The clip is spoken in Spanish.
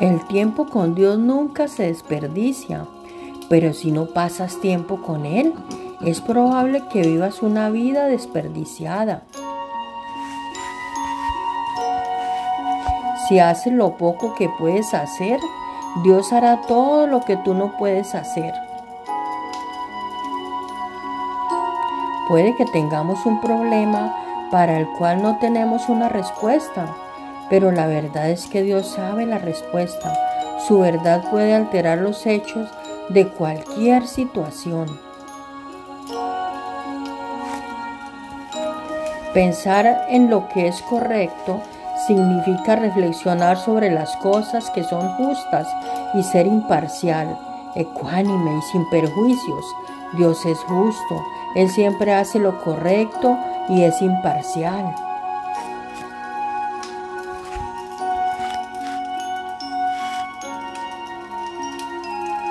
El tiempo con Dios nunca se desperdicia, pero si no pasas tiempo con Él, es probable que vivas una vida desperdiciada. Si haces lo poco que puedes hacer, Dios hará todo lo que tú no puedes hacer. Puede que tengamos un problema para el cual no tenemos una respuesta, pero la verdad es que Dios sabe la respuesta. Su verdad puede alterar los hechos de cualquier situación. Pensar en lo que es correcto significa reflexionar sobre las cosas que son justas y ser imparcial, ecuánime y sin perjuicios. Dios es justo, Él siempre hace lo correcto y es imparcial.